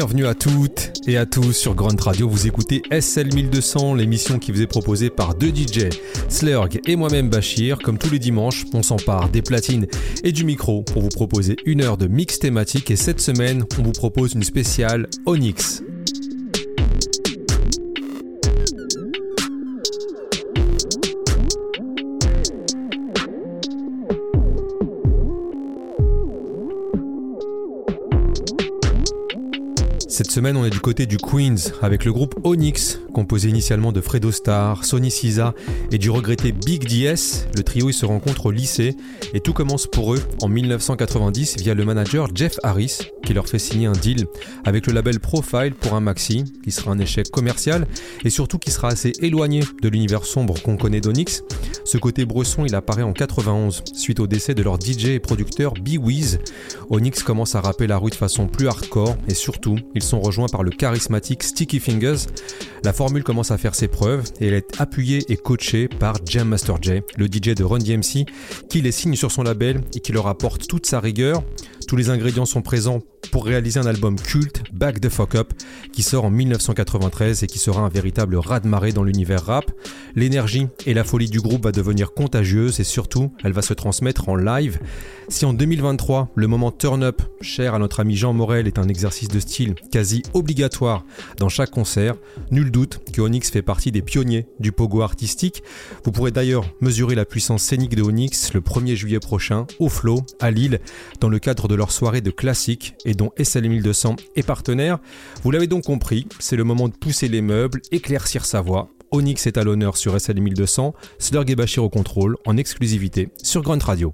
Bienvenue à toutes et à tous sur Grunt Radio. Vous écoutez SL 1200, l'émission qui vous est proposée par deux DJ, Slurg et moi-même Bachir. Comme tous les dimanches, on s'empare des platines et du micro pour vous proposer une heure de mix thématique. Et cette semaine, on vous propose une spéciale Onyx. Cette semaine, on est du côté du Queens avec le groupe Onyx, composé initialement de Fredo Star, Sonny Siza et du regretté Big DS. Le trio il se rencontre au lycée et tout commence pour eux en 1990 via le manager Jeff Harris qui leur fait signer un deal avec le label Profile pour un maxi qui sera un échec commercial et surtout qui sera assez éloigné de l'univers sombre qu'on connaît d'Onyx. Ce côté bresson, il apparaît en 91 suite au décès de leur DJ et producteur B Weez. Onyx commence à rapper la rue de façon plus hardcore et surtout, ils sont rejoints par le charismatique Sticky Fingers. La formule commence à faire ses preuves et elle est appuyée et coachée par Jam Master J, le DJ de Run DMC, qui les signe sur son label et qui leur apporte toute sa rigueur. Tous les ingrédients sont présents pour réaliser un album culte, Back the Fuck Up, qui sort en 1993 et qui sera un véritable raz-de-marée dans l'univers rap. L'énergie et la folie du groupe va devenir contagieuse et surtout, elle va se transmettre en live. Si en 2023, le moment turn up, cher à notre ami Jean Morel, est un exercice de style quasi obligatoire dans chaque concert, nul doute que Onyx fait partie des pionniers du pogo artistique. Vous pourrez d'ailleurs mesurer la puissance scénique de Onyx le 1er juillet prochain au Flow à Lille dans le cadre de leur soirée de classique et dont SL 1200 est partenaire. Vous l'avez donc compris, c'est le moment de pousser les meubles, éclaircir sa voix. Onyx est à l'honneur sur SL 1200, Slurg et Bachir au contrôle en exclusivité sur Grunt Radio.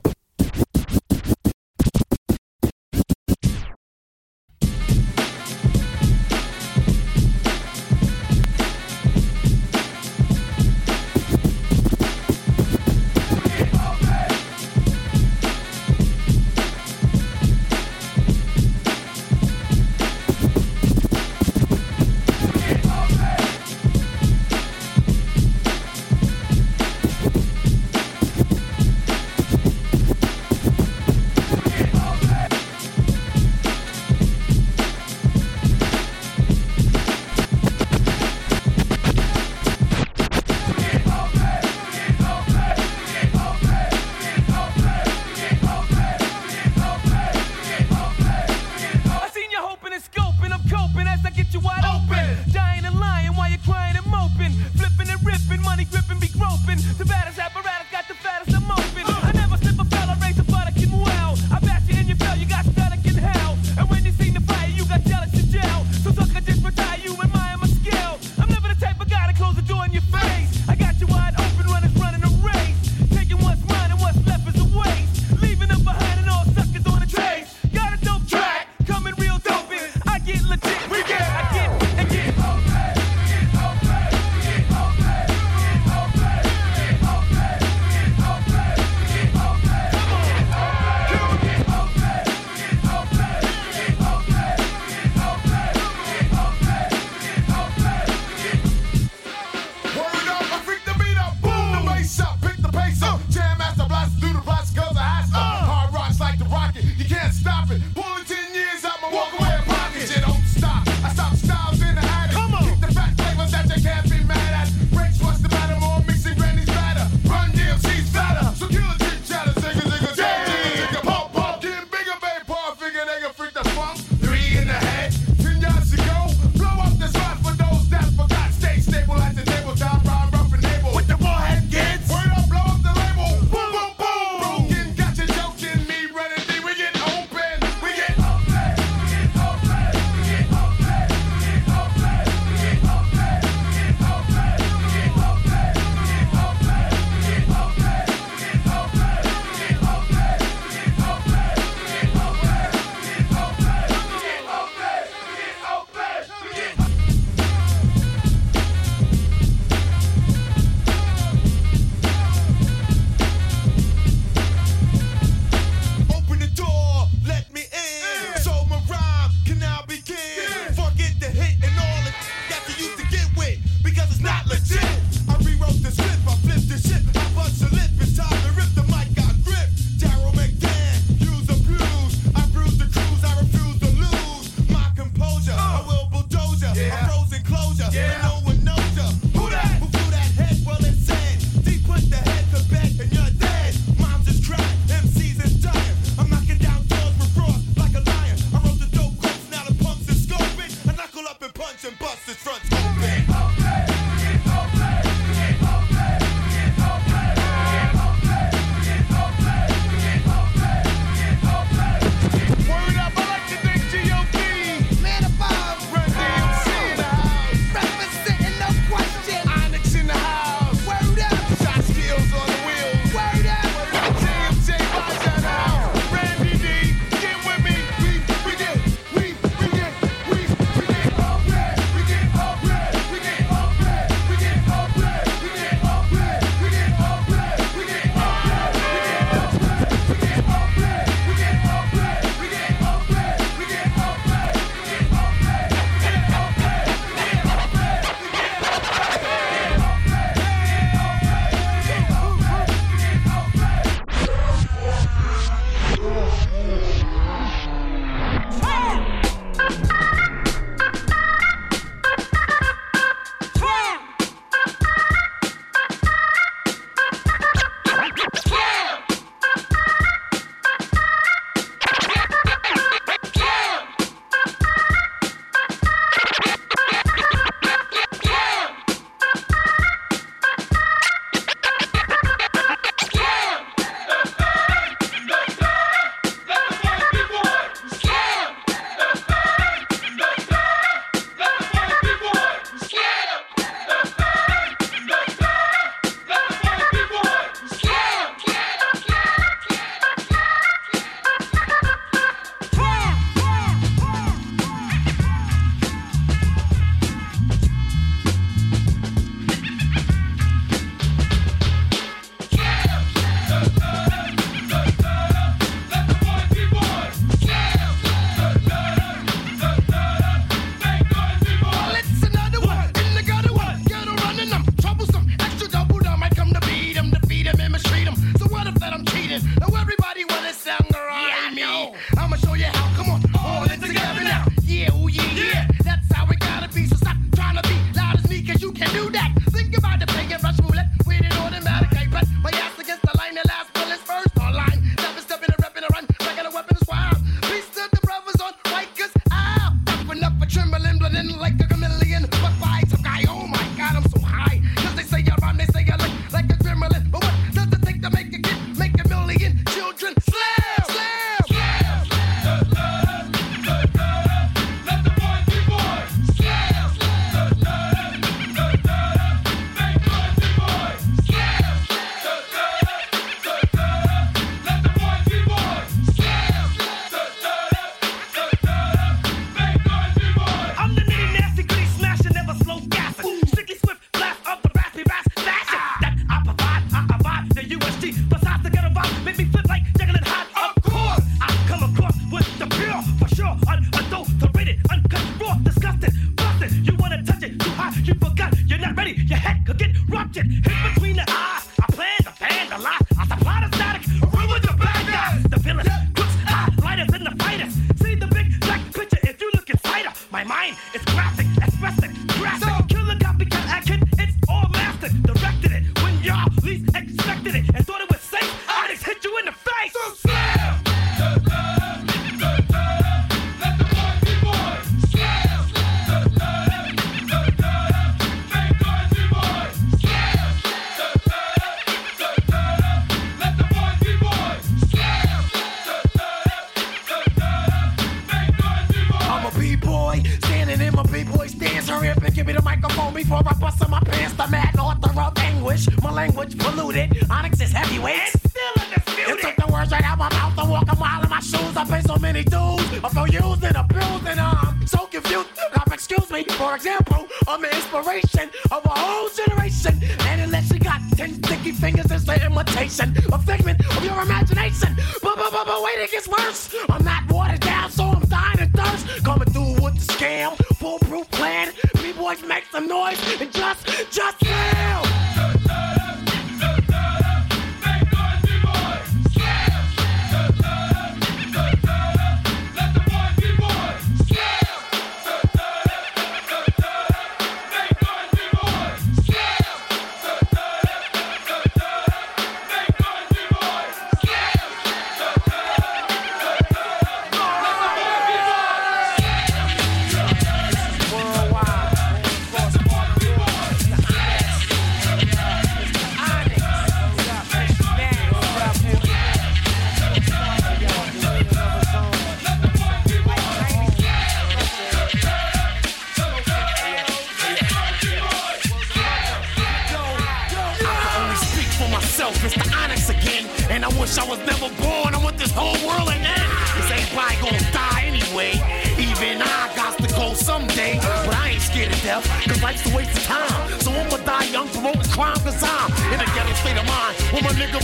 my nigga.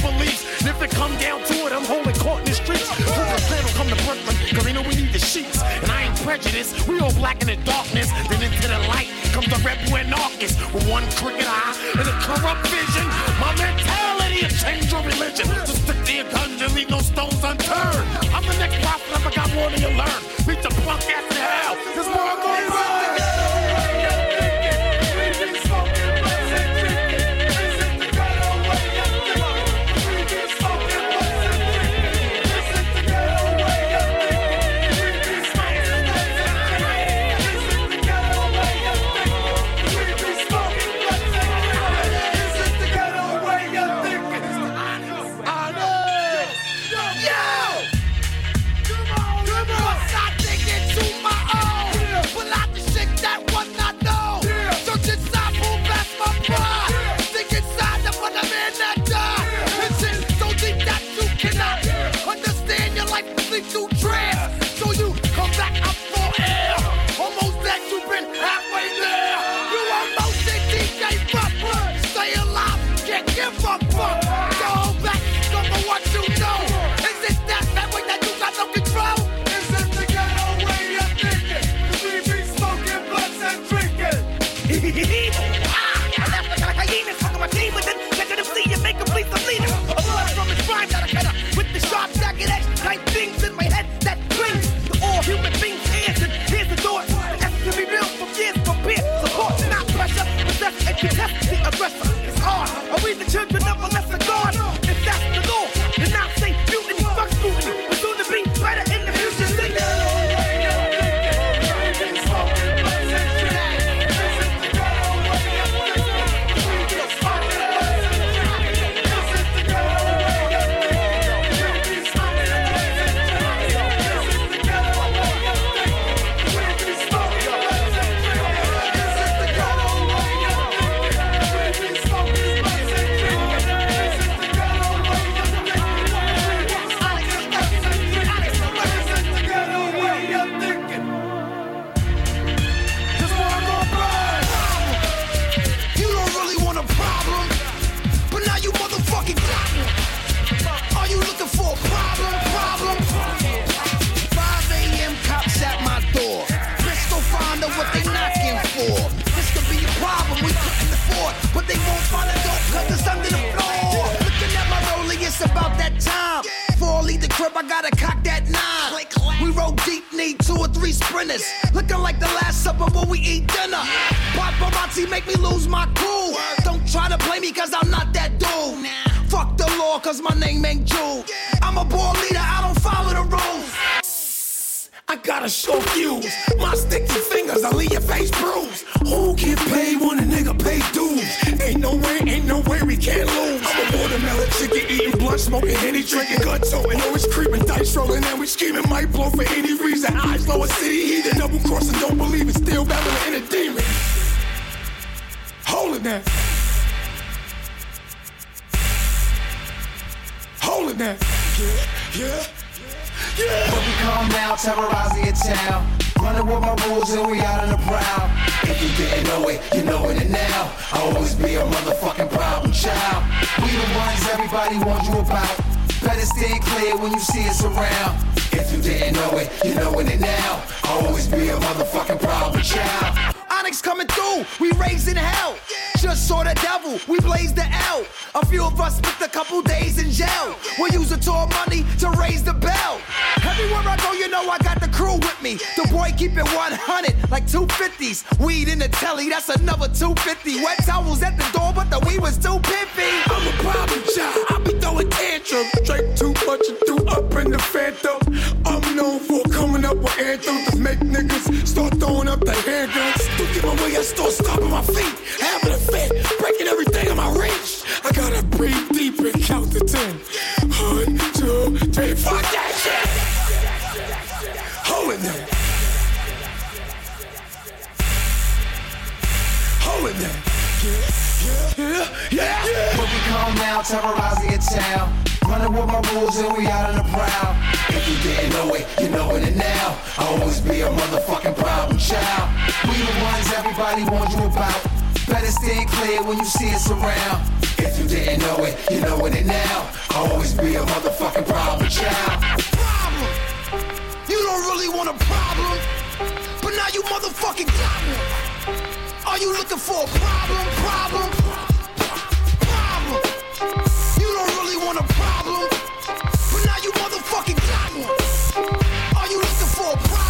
And if it come down to it, I'm holding court in the streets. Brooklyn plan will come to Brooklyn, cause they know we need the sheets. And I ain't prejudiced, we all black in the darkness. Then into the light comes the rebel anarchist with one crooked eye and a corrupt vision. My mentality has changed your religion. Just stick to your guns and leave no stones unturned. I'm the next prophet, I got more than you learn. Beat the punk ass to hell. There's more way I still stomping my feet, having a fit, breaking everything in my reach. I gotta breathe deep and count to ten. One, two, three, fuck that shit. Holding that. Holding that. Yeah, yeah, yeah, yeah. But we come now, terrorizing your town running with my rules and we out on the prowl. If you didn't know it, you knowing it now. I'll always be a motherfucking problem child. We the ones everybody warned you about. Better stay clear when you see us around. If you didn't know it, you knowing it now. I'll always be a motherfucking problem child. Problem. You don't really want a problem, but now you motherfucking got one. Are you looking for a problem? Problem. want a problem, but now you motherfucking got one. Are you looking for a problem?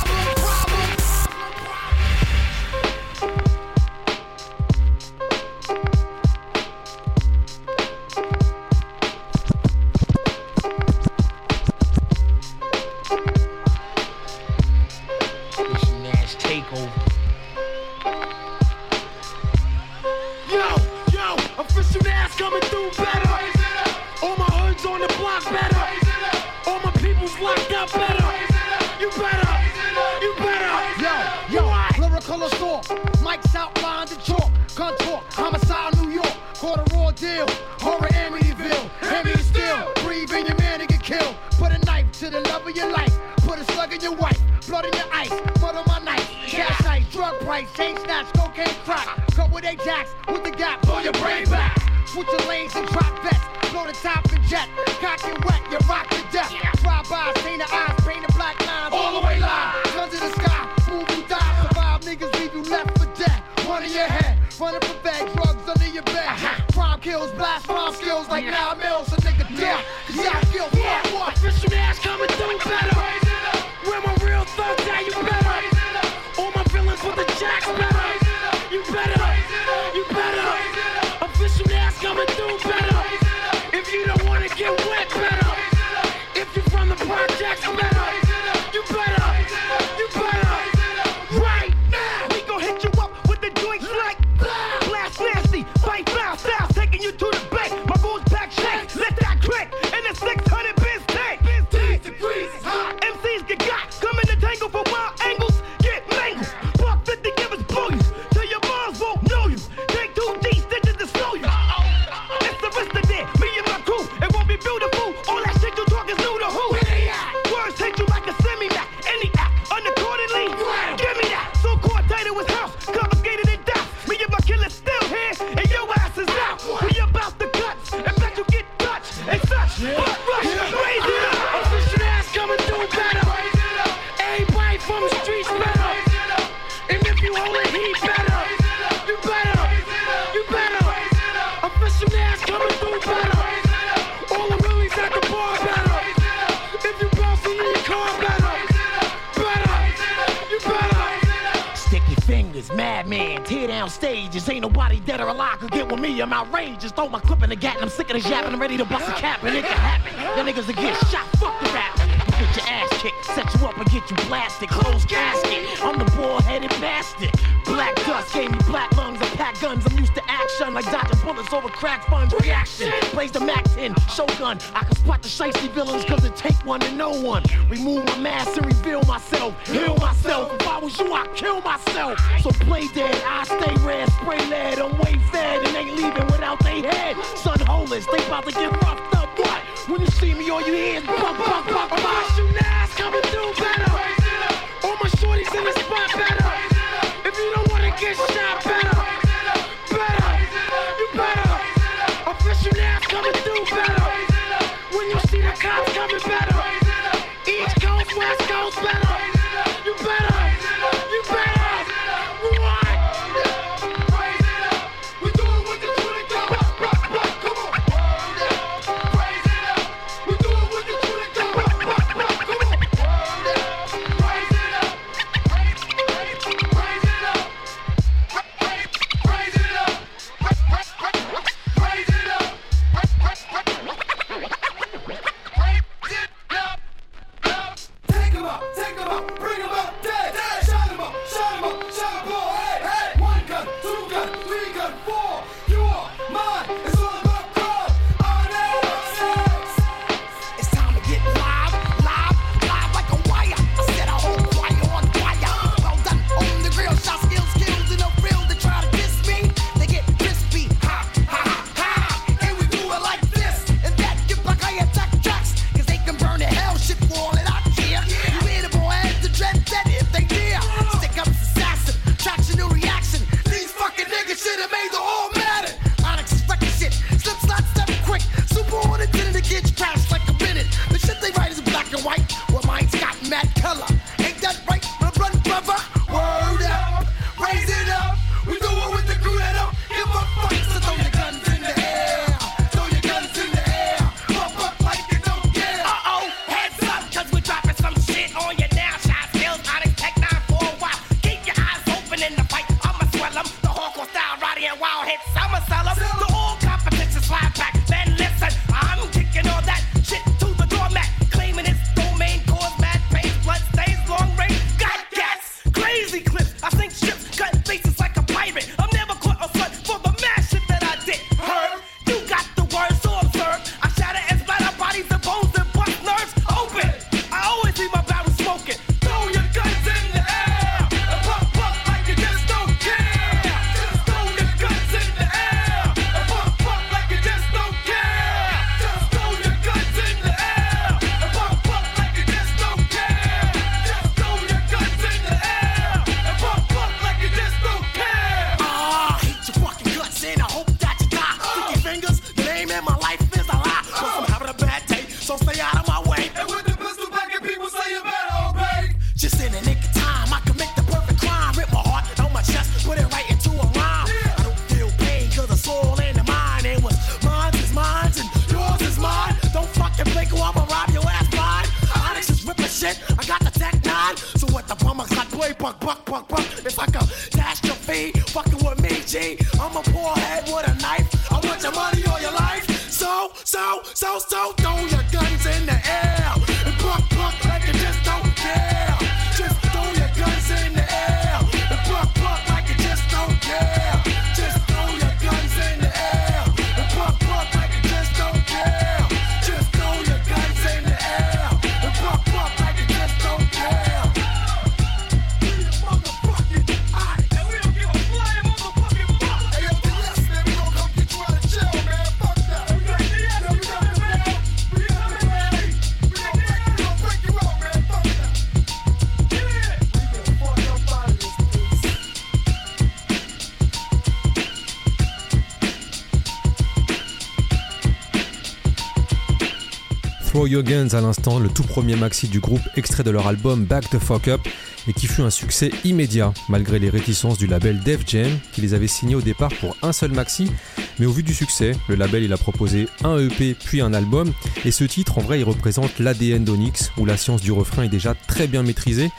Jürgens à l'instant, le tout premier maxi du groupe extrait de leur album Back the Fuck Up et qui fut un succès immédiat malgré les réticences du label Def Jam qui les avait signés au départ pour un seul maxi mais au vu du succès, le label il a proposé un EP puis un album et ce titre en vrai il représente l'ADN d'Onyx où la science du refrain est déjà très bien maîtrisée.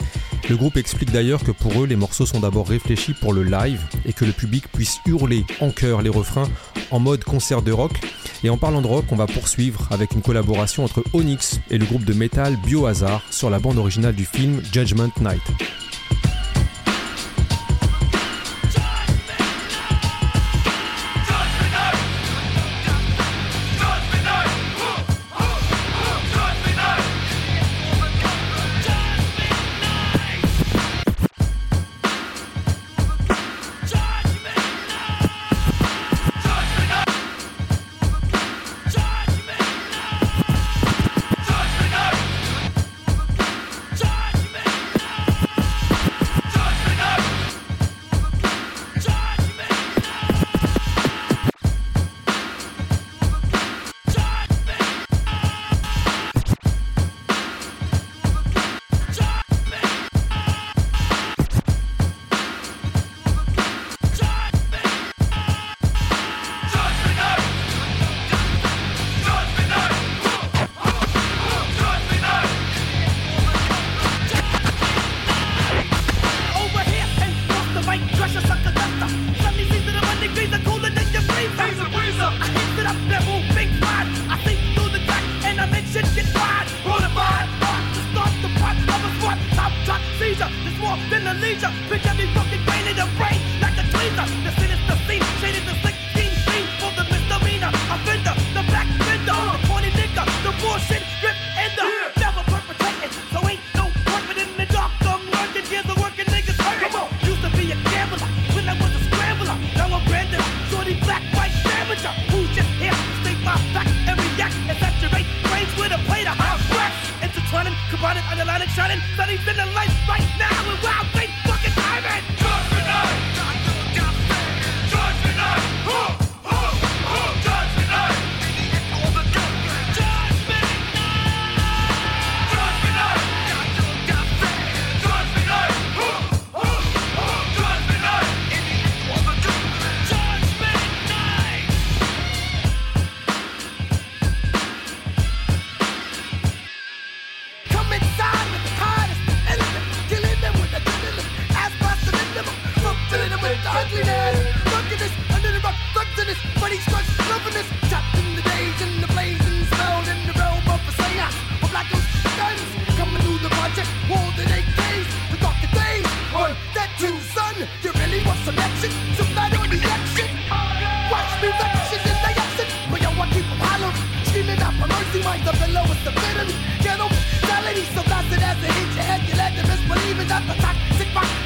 Le groupe explique d'ailleurs que pour eux les morceaux sont d'abord réfléchis pour le live et que le public puisse hurler en chœur les refrains en mode concert de rock et en parlant de rock, on va poursuivre avec une collaboration entre Onyx et le groupe de metal Biohazard sur la bande originale du film Judgment Night.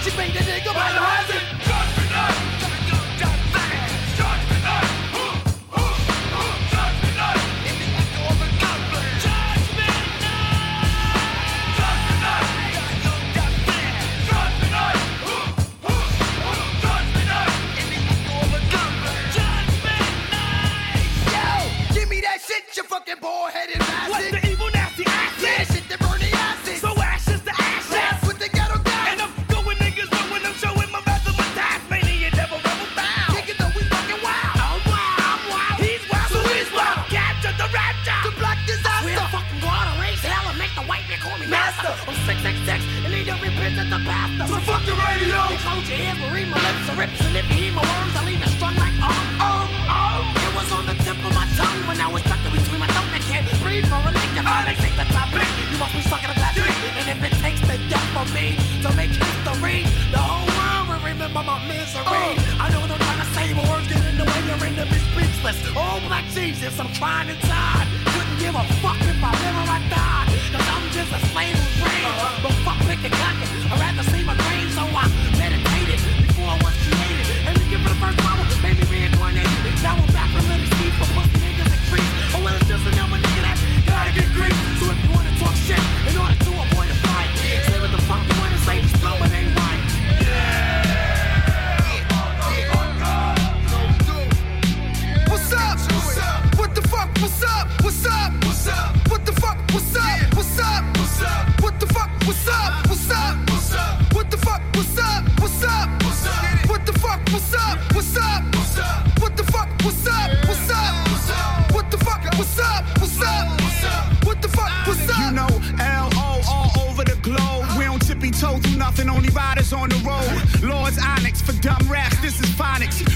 What's up? What's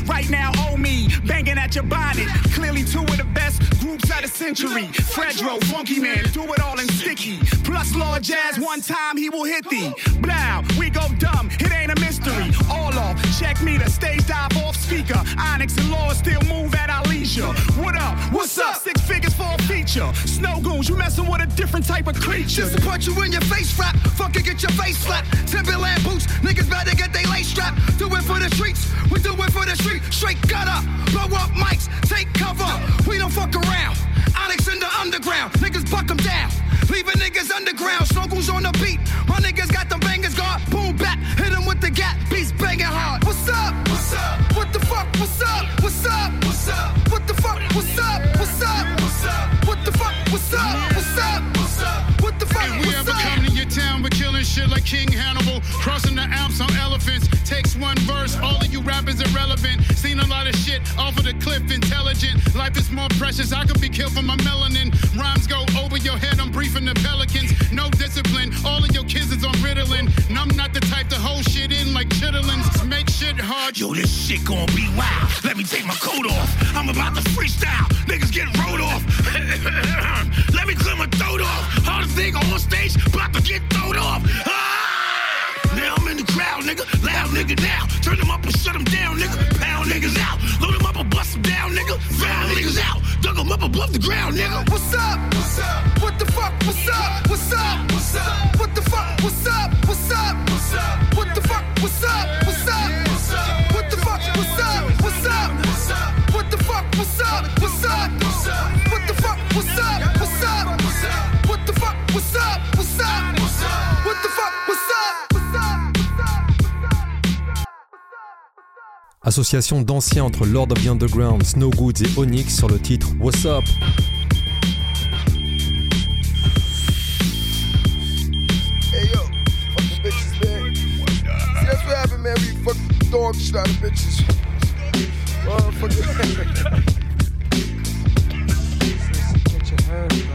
Right now, oh me, banging at your bonnet. Clearly, two of the best groups of century. Fredro, Funky Man, do it all in sticky. Plus, Lord Jazz, one time he will hit thee. Blow, we go dumb, it ain't a mystery. All off, check me the stage dive off speaker. Onyx and Law still move at our leisure. What up? What's up? Six figures for a feature. Snowgoons, you messing with a different type of creature. Just to punch you in your face rap, fucking get your face slapped. Timberland boots, niggas better get they lace strap. Do it for the streets, we do it for the street. Straight gutter, blow up mics, take cover. We don't fuck around. Onyx in the underground, niggas buck them down. Leaving niggas underground, snuggles on the beat. My niggas got them bangers guard, boom back, hit them with the gap, beats banging hard. What's up? What's up? What the fuck? What's up? What's up? What's up? What the fuck? What's up? What's up? What's up? What the fuck? What's up? What's up? What's up? What the fuck? Town, shit like King Hannibal. Crossing the Alps on elephants. Takes one verse, all of you rappers irrelevant. Seen a lot of shit off of the cliff, intelligent. Life is more precious, I could be killed for my melanin. Rhymes go over your head, I'm briefing the pelicans. No discipline, all of your kids is on Ritalin. And I'm not the type to hold shit in like chitlins. Make shit hard. Yo, this shit gon' be wild. Let me take my coat off. I'm about to freestyle. Niggas get rolled off. Let me clear my throat off. Hardest thing on stage, about to get thrown off. Ah! Now I'm in the crowd, nigga. Loud nigga now. Turn them up and shut them down, nigga. Pound niggas out. Load them up and bust them down, nigga. Found niggas out. Dug them up above the ground, nigga. What's up? What's up? What the fuck? What's up? What's up? What's up? What the fuck? What's up? What's up? What's up? What the fuck? What's up? What's up? What's up? Association d'anciens entre Lord of the Underground, Snow Goods et Onyx sur le titre What's Up? Hey yo, fucking bitches, man. See, that's what happened, man. We fucking dog shit out of bitches. Motherfucker. Germany.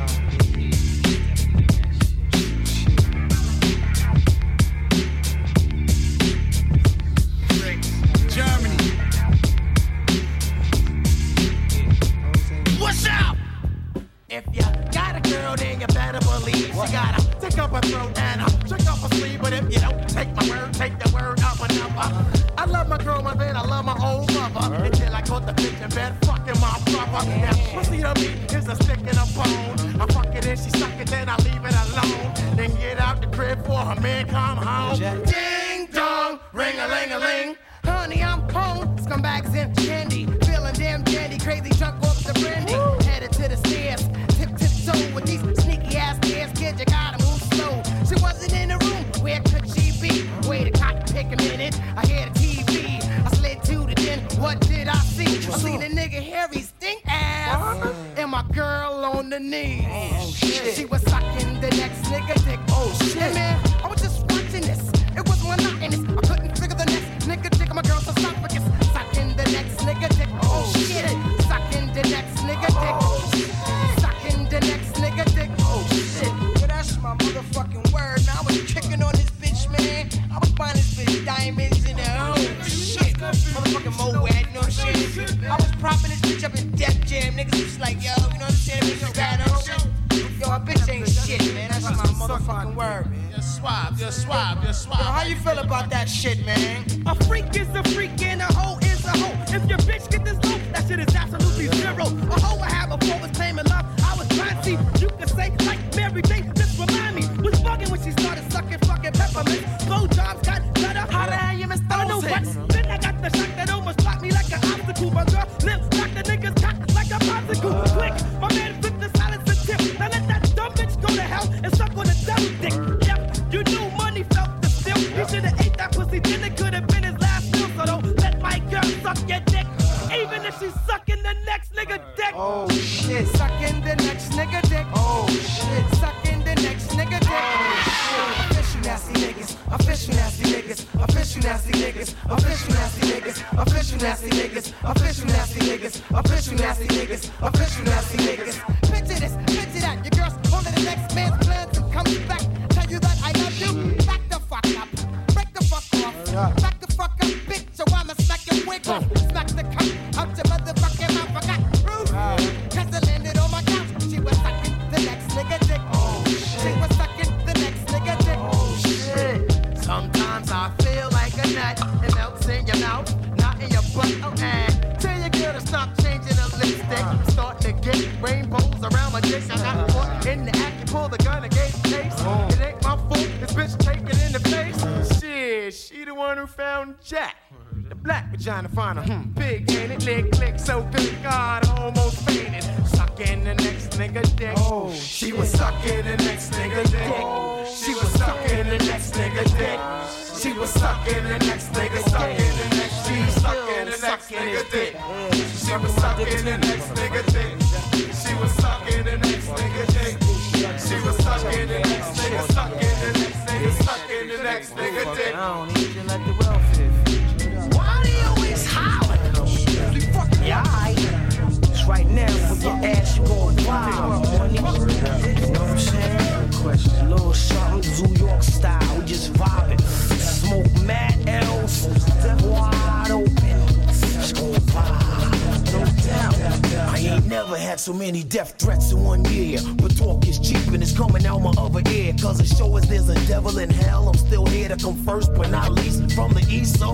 Bitch in bed, fucking my brother. Now, pussy to me is a stick in a bone. I fuck it and she suck it, then I leave it alone. Then get out the crib for her man come home. Ding dong, ring a ling a ling. Honey, I'm home. Scumbags and candy. Feeling damn dandy, crazy drunk off the brandy. The knees. Oh, oh shit! She was sucking the next nigga dick. Oh shit! man, I was just watching this. It was monotonous. Man. You're swab, you're swab, you're Yo, how you feel about that shit, man? A freak is a freak and a hoe is a hoe. If your bitch get this low, that shit is absolutely zero. A hoe I had before was claiming love. I was trying to see. You could say like Mary J. Just remind me. Was bugging when she started sucking fucking peppermint. Blow jobs got better. How the hell you miss I know what? Then I got the shock that almost blocked me like an obstacle. My girl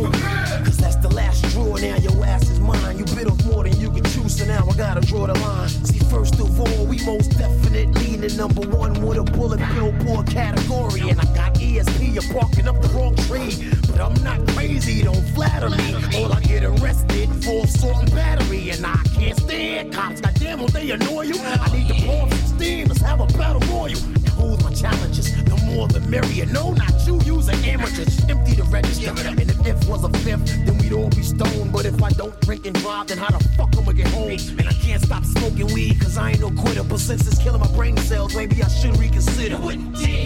the cause that's the last draw. Now your ass is mine. You bit off more than you can chew, so now I gotta draw the line. See, first of all, we most definitely in the number one with a bullet billboard category. And I got ESP, you're barking up the wrong tree. But I'm not crazy, don't flatter me. Or I get arrested for assault and battery. And I can't stand cops. Goddamn, will they annoy you? I need to off some steam. Let's have a battle royal. Who's my challenges? The more the merrier. No, not you, use an amateur. Empty the register. And if if was a fifth, then we'd all be stoned. But if I don't drink and drive, then how the fuck I'ma get home? And I can't stop smoking weed, cause I ain't no quitter. But since it's killing my brain cells, maybe I should reconsider.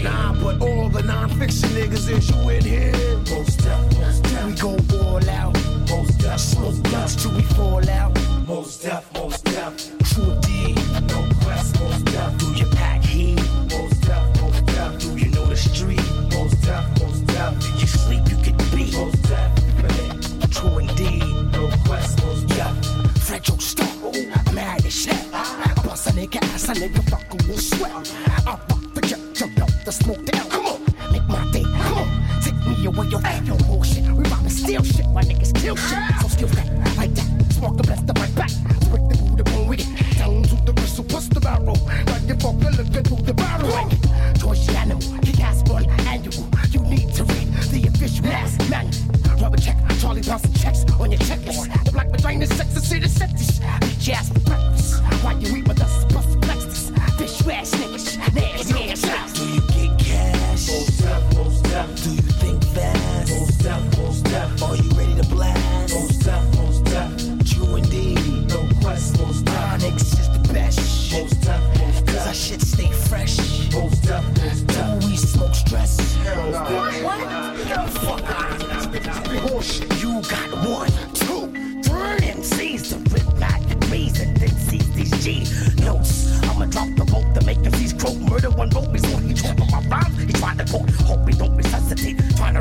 Nah, but all the non-fiction niggas is you in here. Most death, most. We go all out. Most death, smoke blunts till we fall out. Most death, most death. True D, no quest, most death. Do you street? Most death, most death. You sleep? You could be. Most death, true indeed. No quest, most death. French old stuff, mad as shit. Ah. Bust a nigga ass, a nigga fucking will sweat. Ah. I fuck the jet, jump out the smoke down. Come on, make my day. Come on, take me away, your ain't no bullshit. We robbing steal shit, my niggas kill shit. Ah. So skill that, like that. Smoke the best of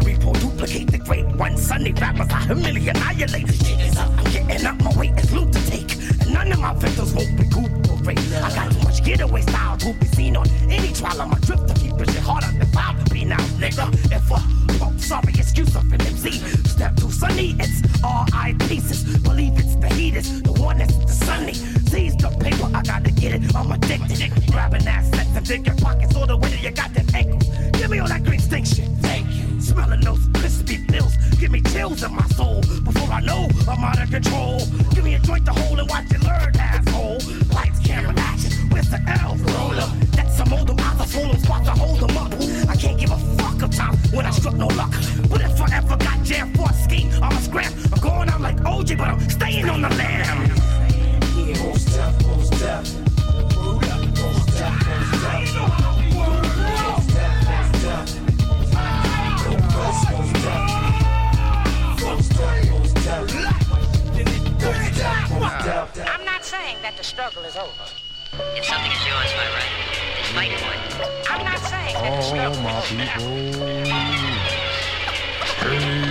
repo duplicate the great one. Sunny rappers I humiliate, annihilate. Shit is up. I'm getting up my weight. It's loot to take. And none of my victims won't recuperate. I got too much getaway style to be seen on any trial. I'm a drifter. Keep pushing harder than foul to be now, nigga. If a oh, sorry excuse of an MC. Step to sunny, it's R.I. pieces. Believe it's the heat, it's the one that's the sunny. Seize the paper, I gotta get it. I'm addicted. Grabbing assets and digging pockets all the way to your goddamn ankles. Give me all that green stink shit. Thank you. Smelling those crispy pills. Give me chills in my soul. Before I know I'm out of control. Give me a joint to hold and watch it learn, asshole. Lights, camera, action. Where's the L? Roll up. That's some older a swollen spot to hold them up. I can't give a fuck of time when I struck no luck. But if I ever got jammed for a scheme, I'ma scram. I'm going out like OJ, but I'm staying on the lam. Most death, most death. Most death, most death. I'm not saying that the struggle is over. If something is yours by right, then fight for it. I'm not saying that the struggle Oh, my is over. people. I'm not saying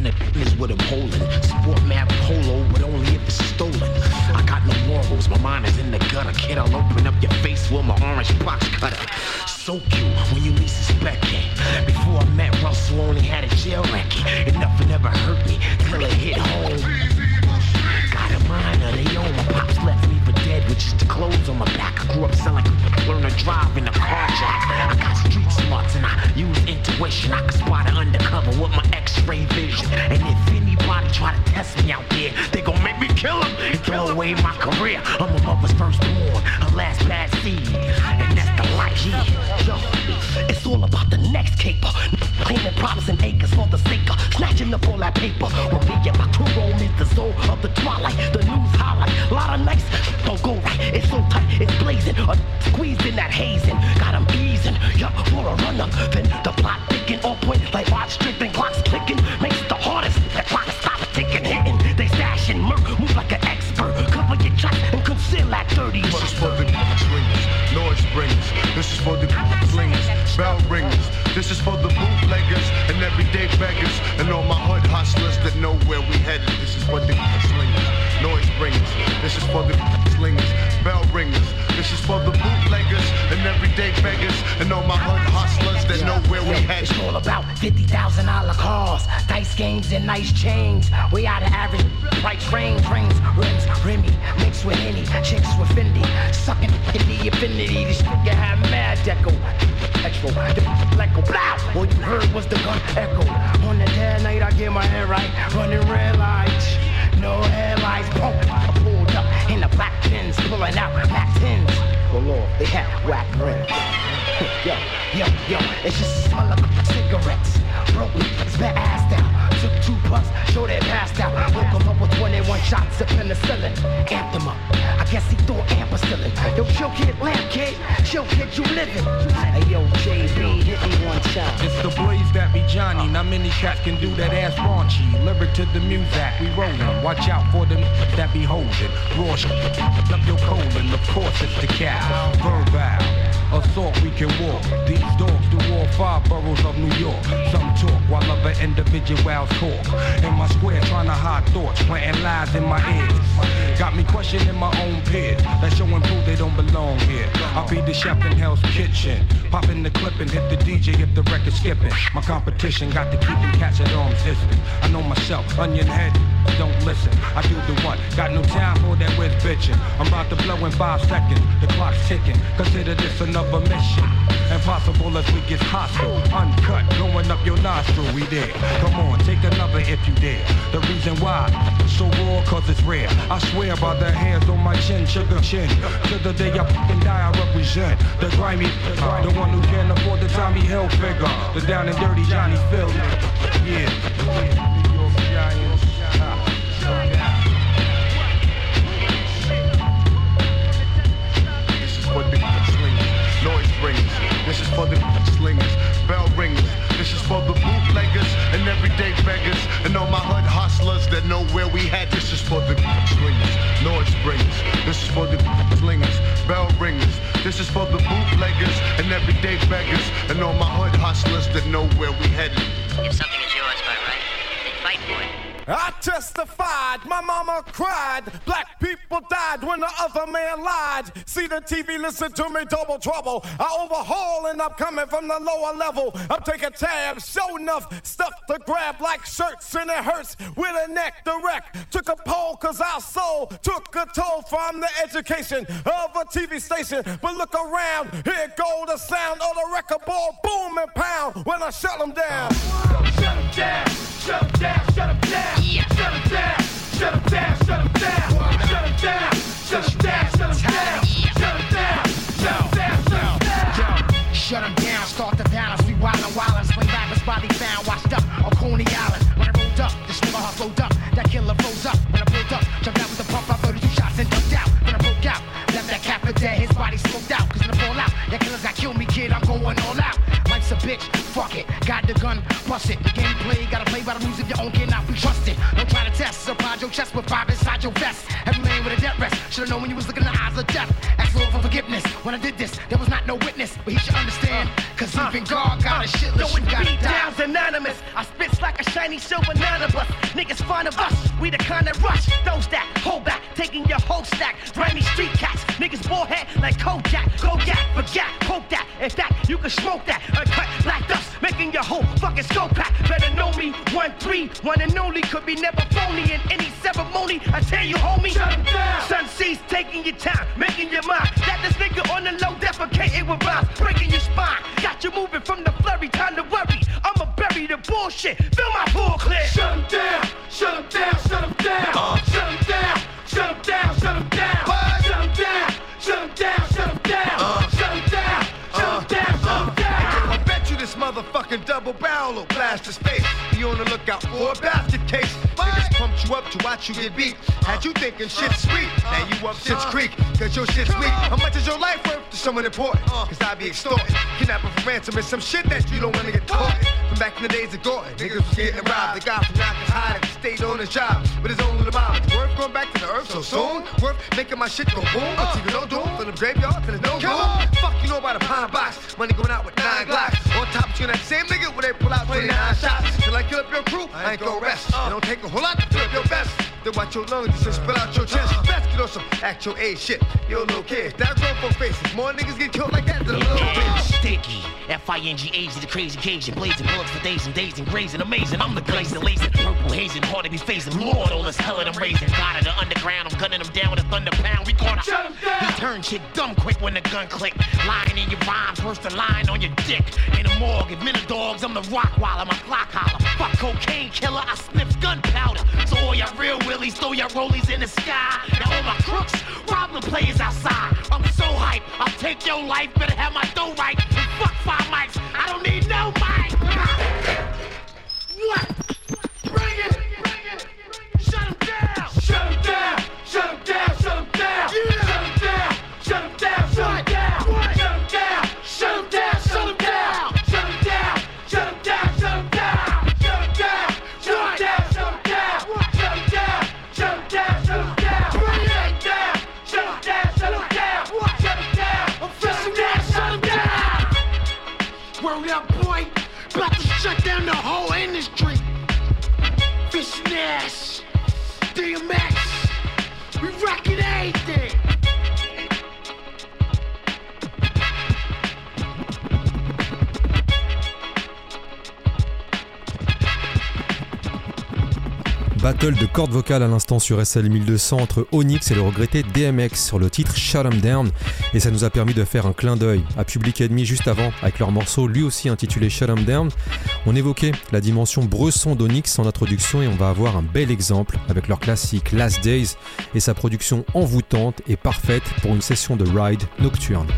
In the business, what I'm holding. Sport map polo, but only if it's stolen. I got no morals, my mind is in the gutter. Kid, I'll open up your face with my orange box cutter. Soak you when you least suspect it. Before I met Russell, only had a jail racket. And nothing ever hurt me till it hit home. Got a mind of they own, my pops left with just the clothes on my back. I grew up selling, learn to drive in a car jack. I got street smarts and I use intuition. I can spot it undercover with my x-ray vision. And if anybody try to test me out there, they gon' make me kill them and throw away my career. I'm a mother's firstborn, her last bad seed. And that's the life, yeah. Yo, it's all about the next caper. Cleaning problems and acres for the sake of snatching up all that paper. When me and my crew roll in the zone of the twilight, the news highlight. A lot of nights don't go. It's so tight, it's blazing. A squeezed in that hazing. Got 'em easing. Yup, for a run up. Then the plot ticking on point like watch stripping. Clocks clicking. Makes the hardest. The clock stop ticking, hitting. They stashing. Murk, move like an expert. Cover your tracks and conceal that 30 This is for the slingers, noise bringers. This is for the slingers, bell ringers. This is for the bootleggers and everyday beggars and all my hood hustlers that know where we headed. This is for the slingers, noise bringers. This is for the slingers, bell ringers. This is for the bootleggers and everyday beggars and all my hood hustlers that know where we headed. It's all about fifty thousand dollar cars, dice games and nice chains. We out of average price range, rings, rims, Remy, mixed with any chicks with Fendi, sucking in the affinity. This nigga have mad deco, petrol, like a blow. All you heard was the gun echo. On the dead night, I get my head right, running red lights. No headlights, pump. Pulling out Mac 10s. Pull off, they had whack rims. Yo, yo, yo, it's just a smell of cigarettes. Took two puffs, passed out. Woke 'em up with 21 shots of penicillin. Amped him up. I guess he thought ampicillin. Yo, chill kid, lamp kid. Chill kid, you living. Hey, yo, JB, hit me one time. It's the blaze that be Johnny. Not many cats can do that ass raunchy. Lyric to the music, we rollin'. Watch out for them that be holding. Raw sh- up your colon. Of course it's the cat. Verbal. Assault, we can walk. These dogs do all five boroughs of New York. Some talk while other individuals talk. In my square, trying to hide thoughts, planting lies in my ears. Got me questioning my own peers. That show and prove they don't belong here. I'll be the chef in Hell's Kitchen. Popping the clip and hit the DJ if the record's skipping. My competition got to keep them cats at arm's distance. I know myself, onion head, don't listen. I do the one, got no time for that with bitching. I'm about to blow in five seconds, the clock's ticking. Consider this another mission. Impossible as we get hostile, uncut, going up your nostril, we there. Come on, take another if you dare. The reason why, so raw, cause it's rare. I swear by the hairs on my chin, sugar chin. To the day I fucking die, I represent the grimy, the one who can't afford the Tommy Hill figure. The down and dirty Johnny Phil. Yeah. For the slingers, bell ringers. This is for the bootleggers and everyday beggars and all my hood hustlers that know where we head. This is for the slingers, noise bringers. This is for the slingers, bell ringers. This is for the bootleggers and everyday beggars and all my hood hustlers that know where we headed. If something is yours by right, then fight for it. I testified, my mama cried. Black people died when the other man lied. See the TV, listen to me, double trouble. I overhaul and I'm coming from the lower level. I'm taking tabs, show enough stuff to grab like shirts and it hurts with a neck wreck. Took a poll cause our soul took a toll from the education of a TV station. But look around, here go the sound of the record ball boom and pound when I shut them down. Shut them down, shut them down, shut them down. Shut them down, shut them down, shut them down. Shut them down, shut them down, shut them down. Shut them down, shut them down, shut them down. Shut them down, start the balance. We wildin' wildin', swing rappers body found, washed up on Coney Island. When I rolled up, this nigga heart flowed up. That killer froze up. When I pulled up, jumped out with the pump, I 32 shots and ducked out. When I broke out, left that cap for dead, his body smoked out. Cause in the fallout, that killer's got kill me, kid. I'm going all out. A bitch, fuck it. Got the gun, bust it. The game play, gotta play by the rules of your own, cannot be trusted. Don't try to test, surprise your chest with five inside your vest. Every man with a death rest. Should've known when you was looking in the eyes of death. ask Lord for forgiveness. When I did this, there was not no witness, but he should understand. Cause uh, even God got a uh, shit list. You gotta beat die. down's anonymous. I spit like a shiny silver nonibus. Niggas fond of us. We the kind that rush. Those that hold back, taking your whole stack. Grimy street cats. Niggas bullhead like Kojak. Kojak, forget, poke that. You can smoke that. Uncut black dust, making your whole fucking skull pack. Better know me. One three, one and only. Could be never phony in any ceremony. I tell you, homie. Shut down. Sun sees taking your time, making your mind. Got this nigga on the low, defecating with rhymes, breaking your spine. Got you moving from the flurry, time to worry. I'ma bury the bullshit. Fill my pool clear. Shut him down, double barrel will blast his face. Be on the lookout for a basket case. Niggas you up to watch you get beat. Had you thinking shit's sweet, now you up shit's uh-huh. creek. Cause your shit's weak. How much is your life worth to someone important? Uh-huh. Cause I be extorted. Kidnapping for ransom is some shit that you don't wanna get caught. From back in the days of Gordon, niggas was getting robbed. The guy from high that stayed on his job with his own little mom. Worth going back to the earth so soon. Worth making my shit go boom. But even no doom for the graveyard till there's no room. Fuck you know about a pine box. Money going out with nine glocks. On top of you that same nigga when they pull out 29 shots. Till I kill up your crew, I ain't gon' rest. It don't take a whole lot to fill up your vest. Then watch your lungs just spill out your chest. Best get on some actual age shit. Yo, little kids, that grown for faces. More niggas get killed like that than a little bitch. Sticky, F-I-N-G-H, the crazy cage Cajun, blazing bullets for days and days and grazing, amazing. I'm the glazing, lazing, purple hazing, hard to be facing. Lord, all this hell of them raising. God of the underground, I'm gunning them down with a thunder pound. We caught him. He turned shit dumb quick when the gun clicked. Lying in your rhymes, first the line on your dick. In the morgue, if men are dogs, I'm the rock while I'm a clock holler. Fuck cocaine killer, I sniff gunpowder. So all y'all real willies, throw your rollies in the sky. Now all my crooks, rob the players outside. I'm so hype, I'll take your life, better have my dough right. And fuck five mics, I don't need no mic. What? Bring it! Shut him down! Shut him down, shut him down, shut him down. Shut him De cordes vocales à l'instant sur SL 1200 entre Onyx et le regretté DMX sur le titre Shut 'em Down et ça nous a permis de faire un clin d'œil à Public Enemy juste avant avec leur morceau lui aussi intitulé Shut 'em Down. On évoquait la dimension bresson d'Onyx en introduction et on va avoir un bel exemple avec leur classique Last Days et sa production envoûtante et parfaite pour une session de ride nocturne.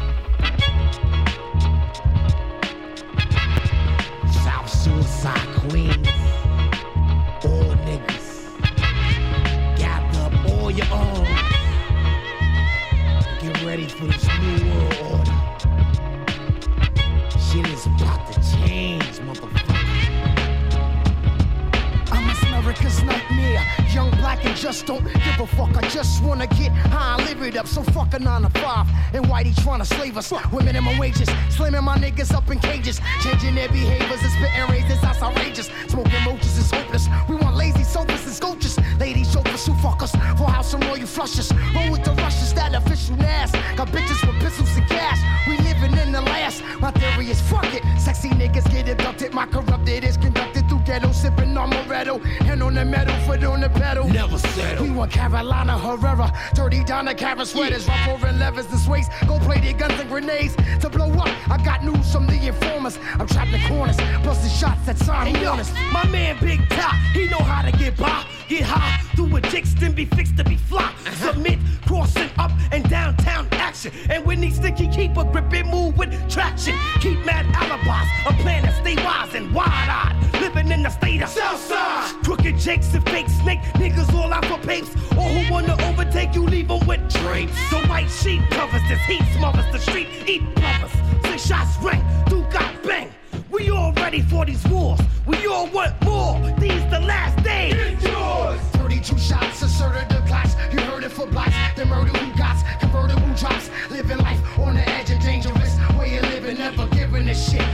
And just don't give a fuck. I just wanna get high and live it up. So fuck a nine to five. And Whitey trying to slave us Women with minimum wages. Slamming my niggas up in cages. Changing their behaviors and spitting razors. That's outrageous. Smoking roaches is hopeless. We want lazy sofas and sculptures. Ladies, jokers who fuck us. For house and royal flushes. Roll with the rushes, that official nass. Got bitches with pistols and gas. We living in the last. My theory is fuck it. Sexy niggas get abducted. My corrupted is conducted ghetto. Sipping on Moretto. Hand on the metal, foot on the pedal. Never settle. We want Carolina Herrera. Dirty Donna Karan sweaters. Rough over levers and sways. Go play their guns and grenades. To blow up, I got news from the informers. I'm trapped in corners. Busting shots that sign Hey, my man Big Top, he know how to get by, get high, do a dicks, then be fixed to be fly. Uh-huh. Submit, crossing up and downtown action. And when he sticky, keep a grip and move with traction. Keep mad alibis, a plan to stay wise and wide-eyed. Living in the state of Southside. Crooked Jakes and fake snake niggas all out for papes. All who wanna overtake you, leave them with drapes. The white sheet covers this heat, smothers the street, eat brothers. Six shots ring, do got bang. We all ready for these wars. We all want more. These the last days. Get yours. 32 shots, asserted the class. You heard it for blocks. The murder who got convertible drops. Living life on the edge of dangerous. Where you living, never giving a shit.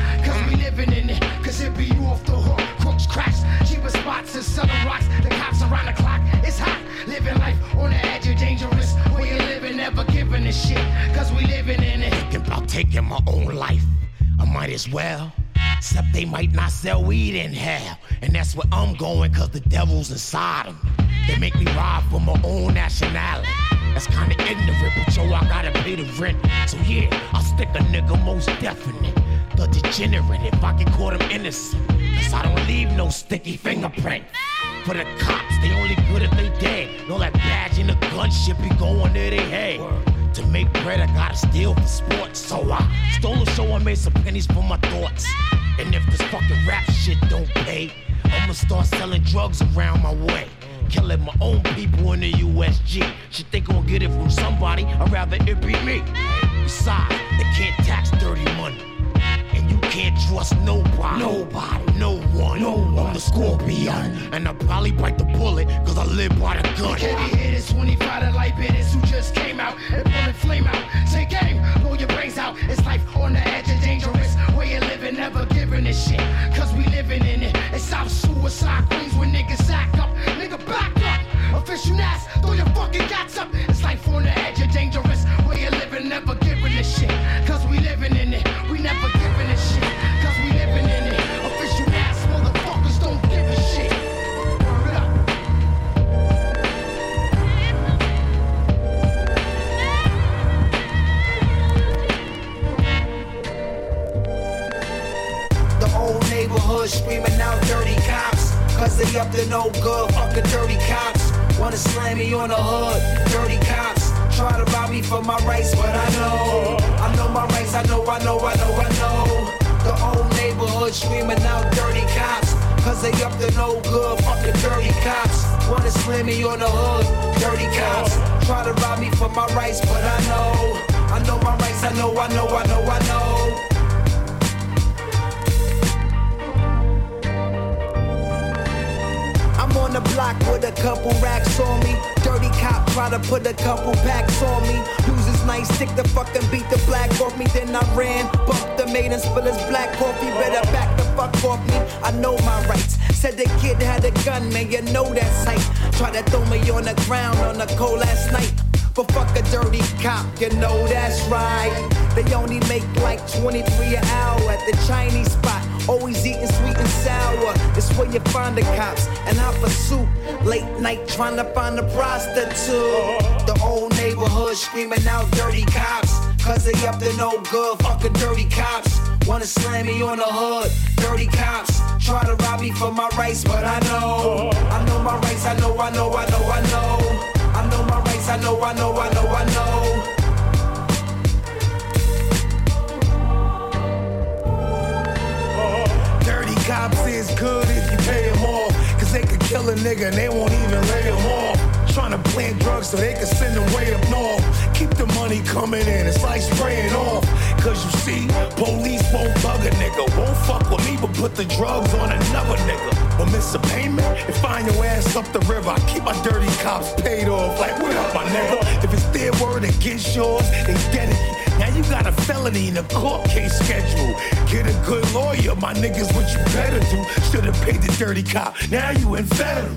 Life on the edge of dangerous. Where you living, never giving a shit. Cause we living in it. Thinking about taking my own life. I might as well. Except they might not sell weed in hell. And that's where I'm going, cause the devil's inside them. They make me rob for my own nationality. That's kinda ignorant, but yo, I gotta pay the rent. So yeah, I'll stick a nigga most definite. The degenerate if I can call them innocent. Cause I don't leave no sticky fingerprint. For the cops, they only good if they dead. Know that badge and the gun shit be going to their head. To make bread, I gotta steal for sports. So I stole a show and made some pennies for my thoughts. And if this fucking rap shit don't pay, I'ma start selling drugs around my way. Killing my own people in the USG. Shit, they gon' get it from somebody, I'd rather it be me. Besides, they can't tax dirty money. You can't trust nobody. Nobody. No one. No one. I'm the scorpion. And I'll probably bite the bullet, cause I live by the gun. Heavy hitters, 25 to light bitters who just came out and pulling flame out. Say game, blow your brains out. It's life on the edge of dangerous. Where you living, never giving a shit. Cause we living in it. It's South Suicide Queens when niggas act up. Nigga, back up. Official Nas, throw your fucking gats up. It's life on the edge of dangerous. Where you living, never giving a shit. Cause we living in it. We never giving a shit. Cause we living in it. Official ass motherfuckers don't give a shit. The whole neighborhood screaming out dirty cops. Cause they up to no good, fucking dirty cops. Wanna slam me on the hood, dirty. Try to rob me for my rights, but I know. I know my rights, I know, I know, I know, I know. The whole neighborhood screaming out dirty cops. Cause they up to no good, fucking dirty cops. Wanna slam me on the hood, dirty cops. Try to rob me for my rights, but I know. I know my rights, I know, I know, I know, I know. On the block with a couple racks on me. Dirty cop try to put a couple packs on me. Use his nice stick to fucking beat the black off me. Then I ran, bumped the maid and spill his black coffee. Better back the fuck off me. I know my rights. Said the kid had a gun, man, you know that sight. Try to throw me on the ground on the cold last night. But fuck a dirty cop, you know that's right. They only make like 23 an hour at the Chinese spot. Always eating sweet and sour. It's where you find the cops. And I pursue late night trying to find a prostitute. The old neighborhood screaming out dirty cops. Cause they up to no good, fucking dirty cops. Wanna slam me on the hood, dirty cops. Try to rob me for my rights, but I know. I know my rights, I know, I know, I know, I know. I know I know, I know, I know, Dirty cops is good if you pay them off. Cause they could kill a nigga and they won't even lay him off. Trying to plant drugs so they can send them way up north. Keep the money coming in, it's like spraying off. Cause you see, police won't bug a nigga. Won't fuck with me, but put the drugs on another nigga. Or miss a payment and find your ass up the river. I keep my dirty cops paid off. Like, what up, my nigga? If it's their word against yours, they get it. Now you got a felony in a court case schedule. Get a good lawyer, my niggas, what you better do. Should've paid the dirty cop. Now you in federal.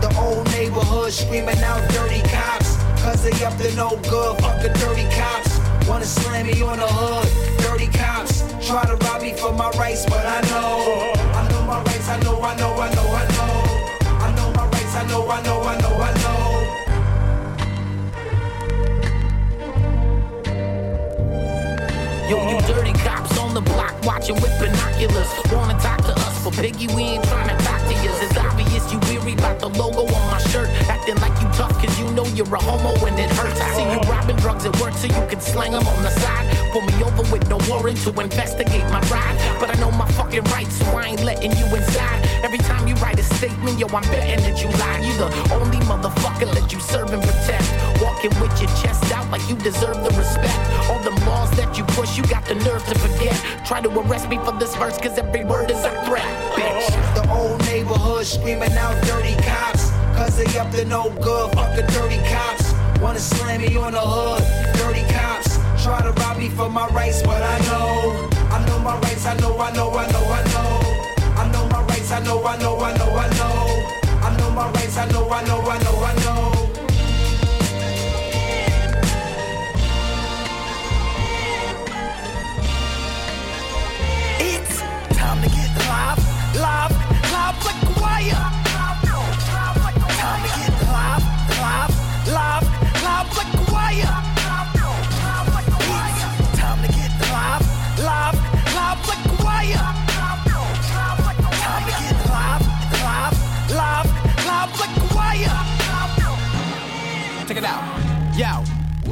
The old neighborhood screaming out dirty cops. Cause they up to no good, fuck the dirty cops. Wanna slam me on the hood, dirty cops. Try to rob me for my rights, but I know. I know my rights, I know, I know, I know, I know. I know my rights, I know, I know, I know, I know. Yo, you dirty cops on the block watching with binoculars. Wanna talk to us, but Biggie, we ain't trying you're a homo and it hurts. I see you robbing drugs at work so you can slang them on the side. Pull me over with no warrant to investigate my ride. But I know my fucking rights, so I ain't letting you inside. Every time you write a statement, yo, I'm betting that you lie. You the only motherfucker that you serve and protect. Walking with your chest out like you deserve the respect. All the laws that you push, you got the nerve to forget. Try to arrest me for this verse, cause every word is a threat, bitch. The old neighborhood screaming out dirty cops. Cause they up to no good, fucking dirty cops. Wanna slam me on the hood, dirty cops. Try to rob me for my rights, but I know. I know my rights, I know, I know, I know, I know. I know my rights, I know, I know, I know, I know. I know my rights, I know, I know, I know, I know.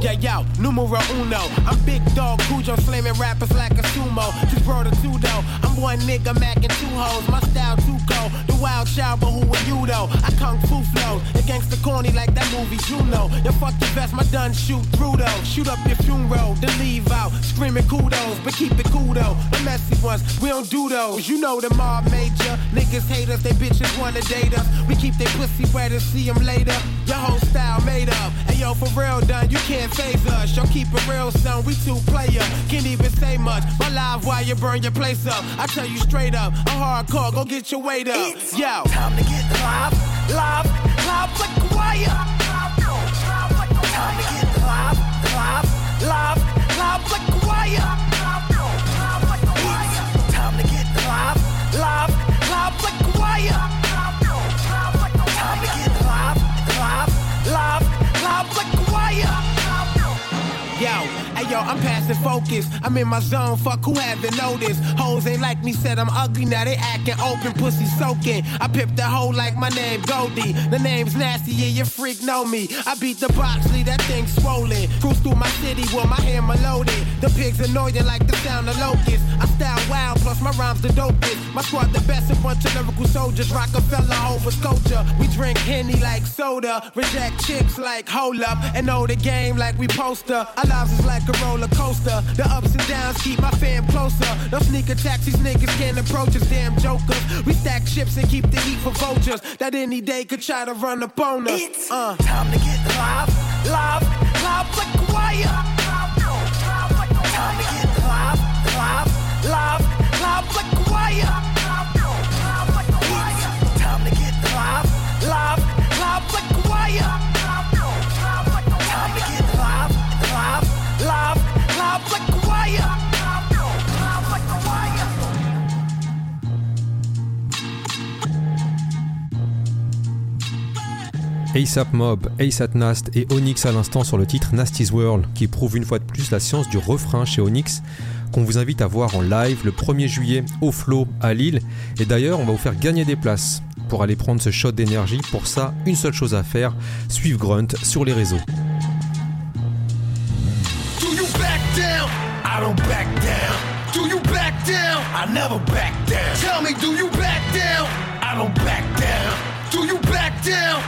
Yeah, yo, numero uno. I'm big dog Cujo slamming rappers like a sumo. Just bro the two though. I'm one nigga macking two hoes. My style too cold. The wild child, but who are you though? I kung fu flow. The gangster corny like that movie Juno. You fuck your best, my done shoot through though. Shoot up your funeral, then leave out. Screaming kudos, but keep it cool though. The messy ones, we don't do those. You know the mob major. Niggas hate us, they bitches wanna date us. We keep their pussy wet and see them later. Your whole style made up. Yo, for real done, you can't phase us. Yo, keep it real, son. We two player. Can't even say much. My live while you burn your place up. I tell you straight up, I'm hardcore. Go get your weight up. It's Yo, time to get I'm passing focus. I'm in my zone. Fuck who haven't noticed. Hoes ain't like me, said I'm ugly. Now they acting open, pussy soaking. I pipped the hoe like my name Goldie. The name's nasty, yeah, your freak know me. I beat the box, leave that thing swollen. Cruise through my city with my hammer loaded. The pigs annoying like the sound of locusts. I style wild, plus my rhymes the dopest. My squad the best, a bunch of lyrical soldiers. Rockefeller, Hova, Scotia. We drink Henny like soda. Reject chicks like hold up. And know the game like we poster. Our lives is like a roller coaster. The ups and downs keep my fam closer. No sneak attacks, these niggas can't approach us. Damn jokers. We stack chips and keep the heat for vultures. That any day could try to run up on us. It's Uh. time to get live, live, live like wire. Time to get ASAP Mob, ASAP Nast et Onyx à l'instant sur le titre Nasty's World qui prouve une fois de plus la science du refrain chez Onyx qu'on vous invite à voir en live le 1er juillet au Flow à Lille et d'ailleurs on va vous faire gagner des places pour aller prendre ce shot d'énergie pour ça une seule chose à faire suivre Grunt sur les réseaux Do you back down? I don't back down. Do you back down? I never back down. Tell me, do you back down? I don't back down.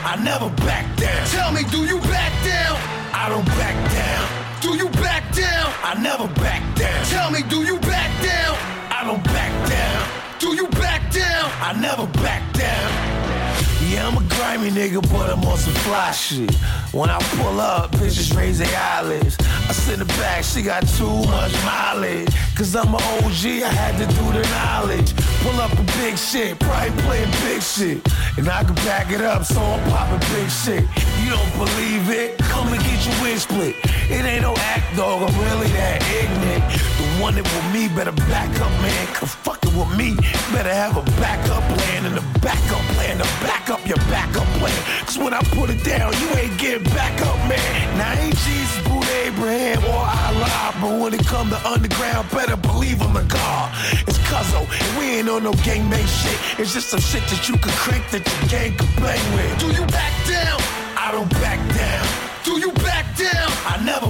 I never back down. Tell me, do you back down? I don't back down. Do you back down? I never back down. Tell me, do you back down? I don't back down. Do you back down? I never back down. Yeah, I'm a grimy nigga, but I'm on some fly shit. When I pull up, bitches raise their eyelids. I in the back, she got too much mileage. Cause I'm an OG, I had to do the knowledge. Pull up a big shit, probably playing big shit. And I can back it up, so I'm popping big shit. You don't believe it? Come and get your wig split. It ain't no act, dog, I'm really that ignorant. One with me better back up, man. Cause fucking with me, better have a backup plan and a backup plan to back up your backup plan. Cause when I put it down, you ain't getting back up, man. Now I ain't Jesus, Buddha, Abraham, or Allah. But when it come to underground, better believe I'm a God. It's Cuzzo, and we ain't on no gangbang shit. It's just some shit that you can crank that your gang can bang with. Do you back down? I don't back down. Do you back down? I never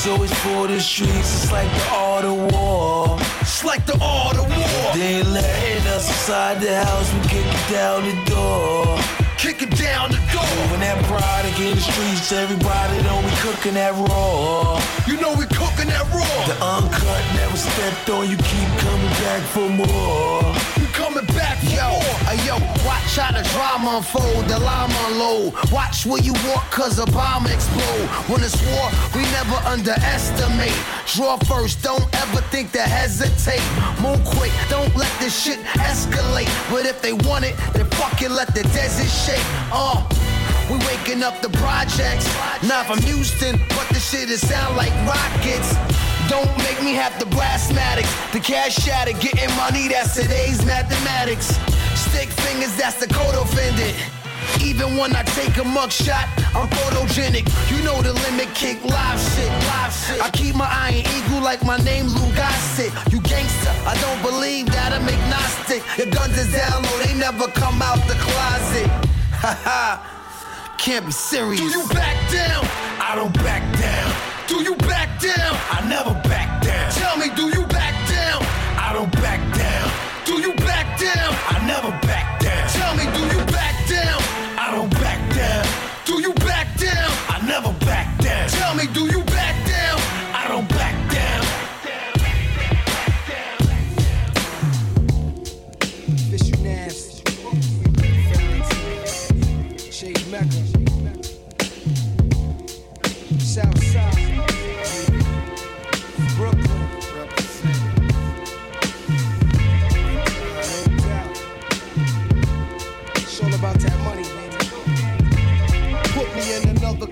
it's always for the streets. It's like the art of war. It's like the art of war. They letting us inside the house. We kick it down the door. Kick it down the door. When that product in the streets, everybody know we cooking that raw. You know we cooking that raw. The uncut never stepped on. You keep coming back for more. Coming back for Yo, more. yo, watch how the drama unfold, the llama unload. Watch where you walk, cause a bomb explode. When it's war, we never underestimate. Draw first, don't ever think to hesitate. Move quick, don't let this shit escalate. But if they want it, then fucking let the desert shake. Uh. We waking up the projects. Not from Houston, but the shit it sound like rockets. Don't make me have the blastmatics. The cash shatter, getting money, that's today's mathematics. Stick fingers, that's the code offended. Even when I take a mugshot, I'm photogenic. You know the limit, kick live shit, live shit. I keep my eye iron eagle like my name Lou Gossett. You gangster, I don't believe that I'm agnostic. Your guns is down low, they never come out the closet. Haha, can't be serious. Do you back down? I don't back down. Do you back down? I never back down. Tell me, do you back down? I don't back down. Do you back down?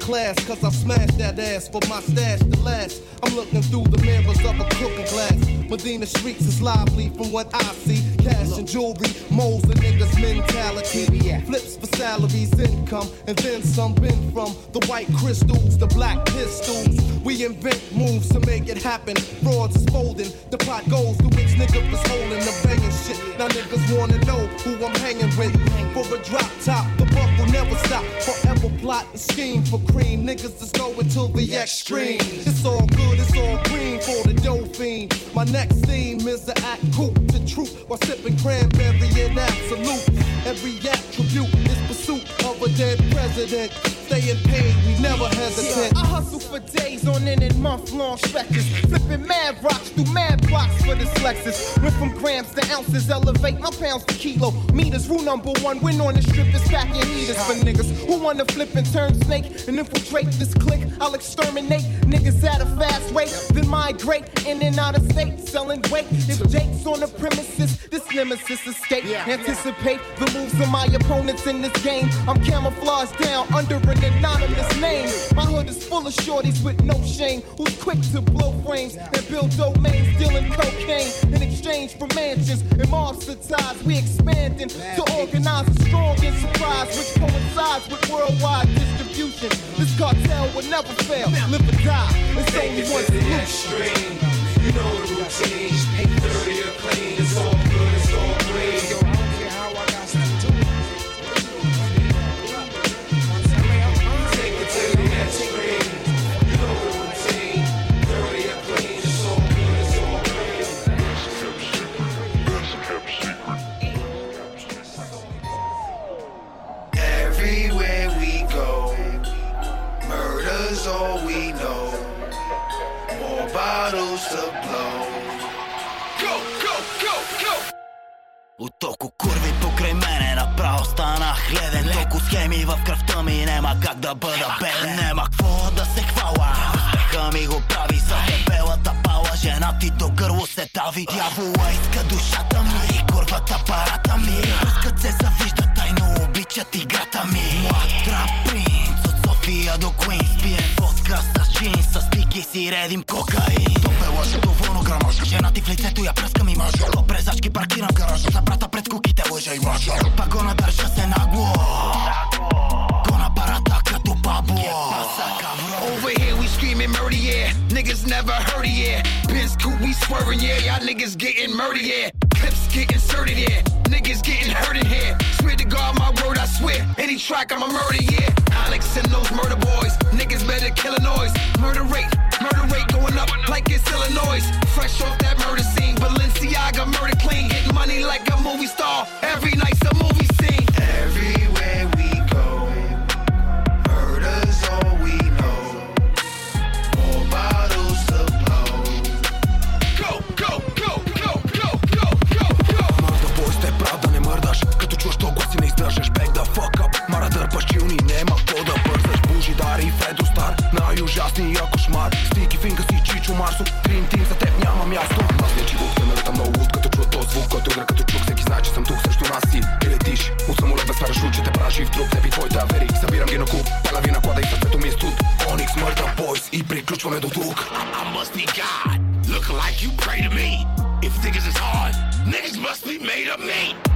Class, cause I smashed that ass for my stash to last. I'm looking through the mirrors of a cooking glass. Medina streets is lively from what I see. Cash and jewelry, moles and niggas' mentality. Flips for salaries, income, and then some been from the white crystals, the black pistols. We invent moves to make it happen. Frauds is folding, the pot goes to which nigga was holding the banging shit. Now niggas wanna know who I'm hanging with. For a drop top, the buck will never stop. Forever plot and scheme for cream. Niggas just go until the extreme. It's all good, it's all green for the dough fiend. My next theme is the act cool to truth while sipping cranberry in absolute. Every attribute is pursuit of a dead president. Staying paid, we never hesitate. I hustle for days on end and month long stretches. Flipping mad rocks through mad blocks for this Lexus. Went from grams to ounces, elevate my pounds to kilo. Meters, rule number one, win on the strip is packing heaters for niggas who wanna flip and turn snake and infiltrate this clique. I'll exterminate niggas at a fast rate, then migrate in and out of state, selling weight. If Jake's on the premises, this nemesis escape. Anticipate the moves of my opponents in this game. I'm camouflaged down under an anonymous name. My hood is full of shorties with no shame, who's quick to blow frames and build domains, dealing cocaine in exchange for mansions and mobster ties. We expanding to organize a strong enterprise, which coincides with worldwide distribution. This cartel will never fail, live or die. It's only one solution. You know the routine. Dirty or clean, в кръвта ми нема как да бъда беден Нема какво да се хвала. Успеха ми го прави с дебелата пала. Жена ти до гърло се дави. Дявола иска душата ми и курвата парата ми. Пускат се завижда тайно обичат играта ми. Млад трап София до Куинс Пием водка с джинс с пики си редим кокаин. Топе лъжа доволно грамаж Жена ти в лицето я пръскам и мъжа То презачки паркирам гаража За брата пред куките лъжа и мъжа Пак го надържа се нагло. Го на парата като бабло Over here we screaming murder. Niggas never heard of, yeah. Benz coupe, we swerving, yeah. Y'all niggas getting murdered, yeah. Clips get inserted, yeah. Niggas getting hurt in here. Swear to God, my word, I swear. Any track, I'm a murder, yeah. Alex and those murder boys. Niggas better kill a noise. Murder rate, murder rate going up like it's Illinois. Fresh off that murder scene. Balenciaga murder clean. Hit money like a movie star. Every night's a movie scene. Дари и Фредо Стар Най-ужасния кошмар. Стики финга си Чичо Марсо Дрим тим за теб няма място. Аз не чивох темерата много луд Като чуя този звук Който игра като чук. Всеки знае че съм тук срещу нас си И летиш. От самолет без парашут те бражи в труп. Теб и твоите авери Събирам ги на куп. Паля ви наклада и сърцето ми е студ. Оникс мърда бойс И приключваме до тук. I must be God. Looking like you pray to me. If niggas is hard, niggas must be made of me.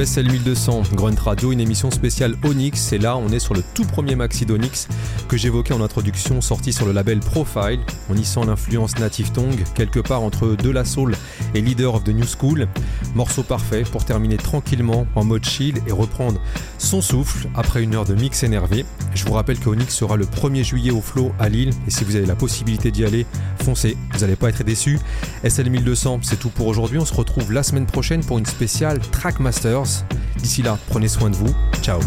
WSL 1200, Grunt Radio, une émission spéciale Onyx. Et là, on est sur le tout premier maxi d'Onyx que j'évoquais en introduction, sorti sur le label Profile. On y sent l'influence Native Tongue, quelque part entre De La Soul et Leader of the New School. Morceau parfait pour terminer tranquillement en mode chill et reprendre son souffle après une heure de mix énervé. Je vous rappelle que Onyx sera le 1er juillet au Flow à Lille et si vous avez la possibilité d'y aller, foncez, vous n'allez pas être déçus. SL 1200, c'est tout pour aujourd'hui. On se retrouve la semaine prochaine pour une spéciale Trackmasters. D'ici là, prenez soin de vous. Ciao.